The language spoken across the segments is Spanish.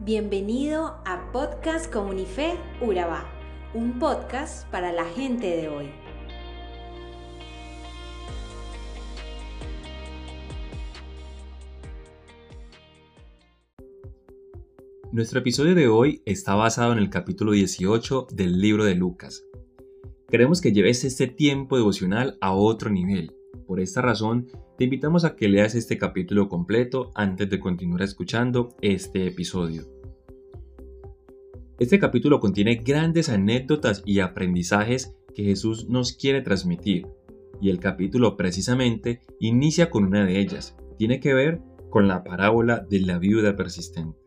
Bienvenido a Podcast Comunife Urabá, un podcast para la gente de hoy. Nuestro episodio de hoy está basado en el capítulo 18 del libro de Lucas. Queremos que lleves este tiempo devocional a otro nivel. Por esta razón, te invitamos a que leas este capítulo completo antes de continuar escuchando este episodio. Este capítulo contiene grandes anécdotas y aprendizajes que Jesús nos quiere transmitir, y el capítulo precisamente inicia con una de ellas. Tiene que ver con la parábola de la viuda persistente.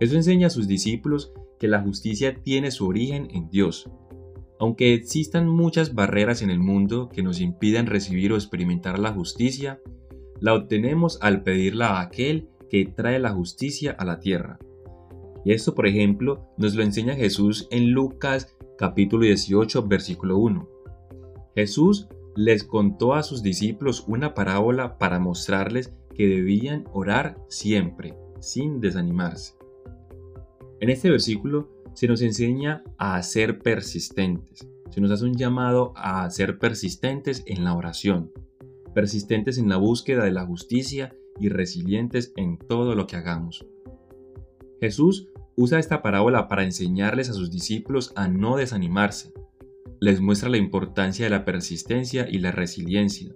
Eso enseña a sus discípulos que la justicia tiene su origen en Dios. Aunque existan muchas barreras en el mundo que nos impidan recibir o experimentar la justicia, la obtenemos al pedirla a aquel que trae la justicia a la tierra. Y esto, por ejemplo, nos lo enseña Jesús en Lucas capítulo 18, versículo 1. Jesús les contó a sus discípulos una parábola para mostrarles que debían orar siempre, sin desanimarse. En este versículo se nos enseña a ser persistentes. Se nos hace un llamado a ser persistentes en la oración, persistentes en la búsqueda de la justicia y resilientes en todo lo que hagamos. Jesús usa esta parábola para enseñarles a sus discípulos a no desanimarse. Les muestra la importancia de la persistencia y la resiliencia.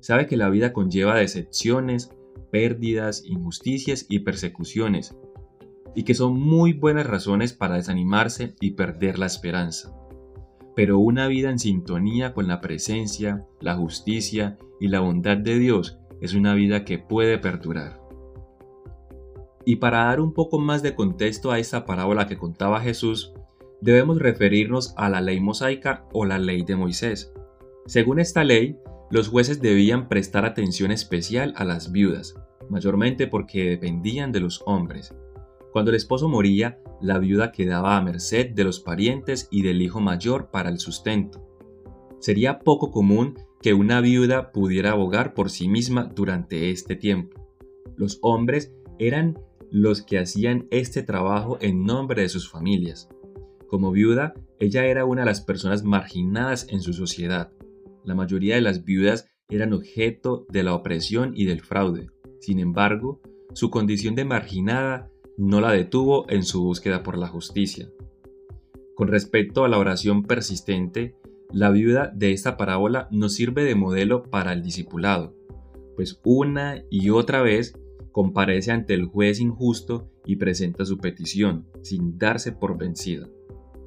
Sabe que la vida conlleva decepciones, pérdidas, injusticias y persecuciones, y que son muy buenas razones para desanimarse y perder la esperanza. Pero una vida en sintonía con la presencia, la justicia y la bondad de Dios es una vida que puede perdurar. Y para dar un poco más de contexto a esta parábola que contaba Jesús, debemos referirnos a la ley mosaica o la ley de Moisés. Según esta ley, los jueces debían prestar atención especial a las viudas, mayormente porque dependían de los hombres, cuando el esposo moría, la viuda quedaba a merced de los parientes y del hijo mayor para el sustento. Sería poco común que una viuda pudiera abogar por sí misma durante este tiempo. Los hombres eran los que hacían este trabajo en nombre de sus familias. Como viuda, ella era una de las personas marginadas en su sociedad. La mayoría de las viudas eran objeto de la opresión y del fraude. Sin embargo, su condición de marginada no la detuvo en su búsqueda por la justicia. Con respecto a la oración persistente, la viuda de esta parábola nos sirve de modelo para el discipulado, pues una y otra vez comparece ante el juez injusto y presenta su petición, sin darse por vencida.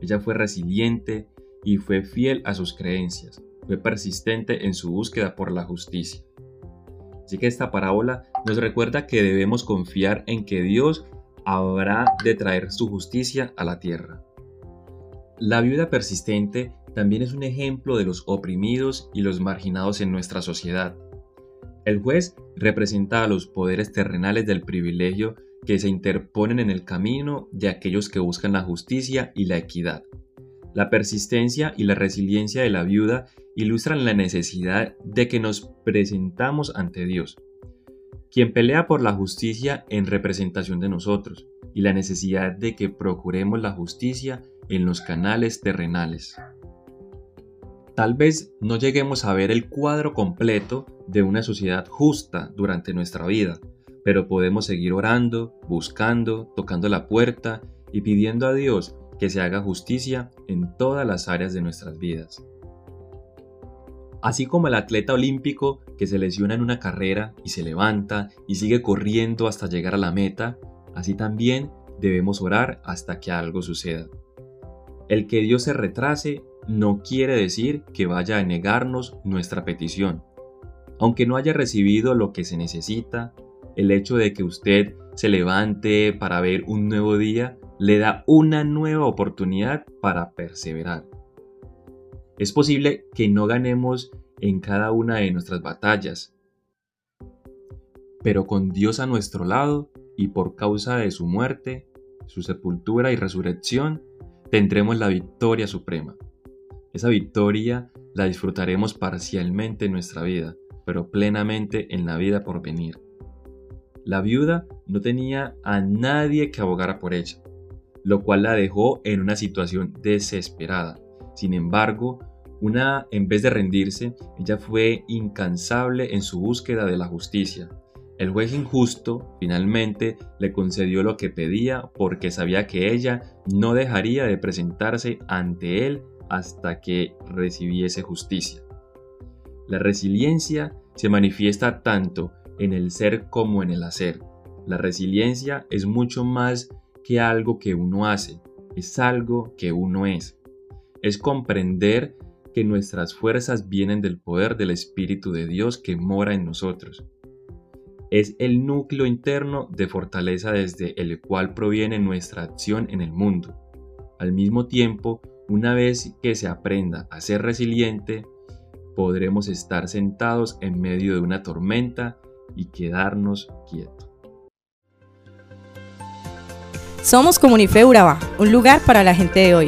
Ella fue resiliente y fue fiel a sus creencias, fue persistente en su búsqueda por la justicia. Así que esta parábola nos recuerda que debemos confiar en que Dios habrá de traer su justicia a la tierra. La viuda persistente también es un ejemplo de los oprimidos y los marginados en nuestra sociedad. El juez representa a los poderes terrenales del privilegio que se interponen en el camino de aquellos que buscan la justicia y la equidad. La persistencia y la resiliencia de la viuda ilustran la necesidad de que nos presentamos ante Dios, quien pelea por la justicia en representación de nosotros y la necesidad de que procuremos la justicia en los canales terrenales. Tal vez no lleguemos a ver el cuadro completo de una sociedad justa durante nuestra vida, pero podemos seguir orando, buscando, tocando la puerta y pidiendo a Dios que se haga justicia en todas las áreas de nuestras vidas. Así como el atleta olímpico que se lesiona en una carrera y se levanta y sigue corriendo hasta llegar a la meta, así también debemos orar hasta que algo suceda. El que Dios se retrase no quiere decir que vaya a negarnos nuestra petición. Aunque no haya recibido lo que se necesita, el hecho de que usted se levante para ver un nuevo día le da una nueva oportunidad para perseverar. Es posible que no ganemos en cada una de nuestras batallas, pero con Dios a nuestro lado y por causa de su muerte, su sepultura y resurrección, tendremos la victoria suprema. Esa victoria la disfrutaremos parcialmente en nuestra vida, pero plenamente en la vida por venir. la viuda no tenía a nadie que abogara por ella, lo cual la dejó en una situación desesperada. Sin embargo, una, en vez de rendirse, ella fue incansable en su búsqueda de la justicia. El juez injusto finalmente le concedió lo que pedía porque sabía que ella no dejaría de presentarse ante él hasta que recibiese justicia. La resiliencia se manifiesta tanto en el ser como en el hacer. La resiliencia es mucho más que algo que uno hace, es algo que uno es. Es comprender que nuestras fuerzas vienen del poder del Espíritu de Dios que mora en nosotros. Es el núcleo interno de fortaleza desde el cual proviene nuestra acción en el mundo. Al mismo tiempo, una vez que se aprenda a ser resiliente, podremos estar sentados en medio de una tormenta y quedarnos quietos. Somos Comunife Urabá, un lugar para la gente de hoy.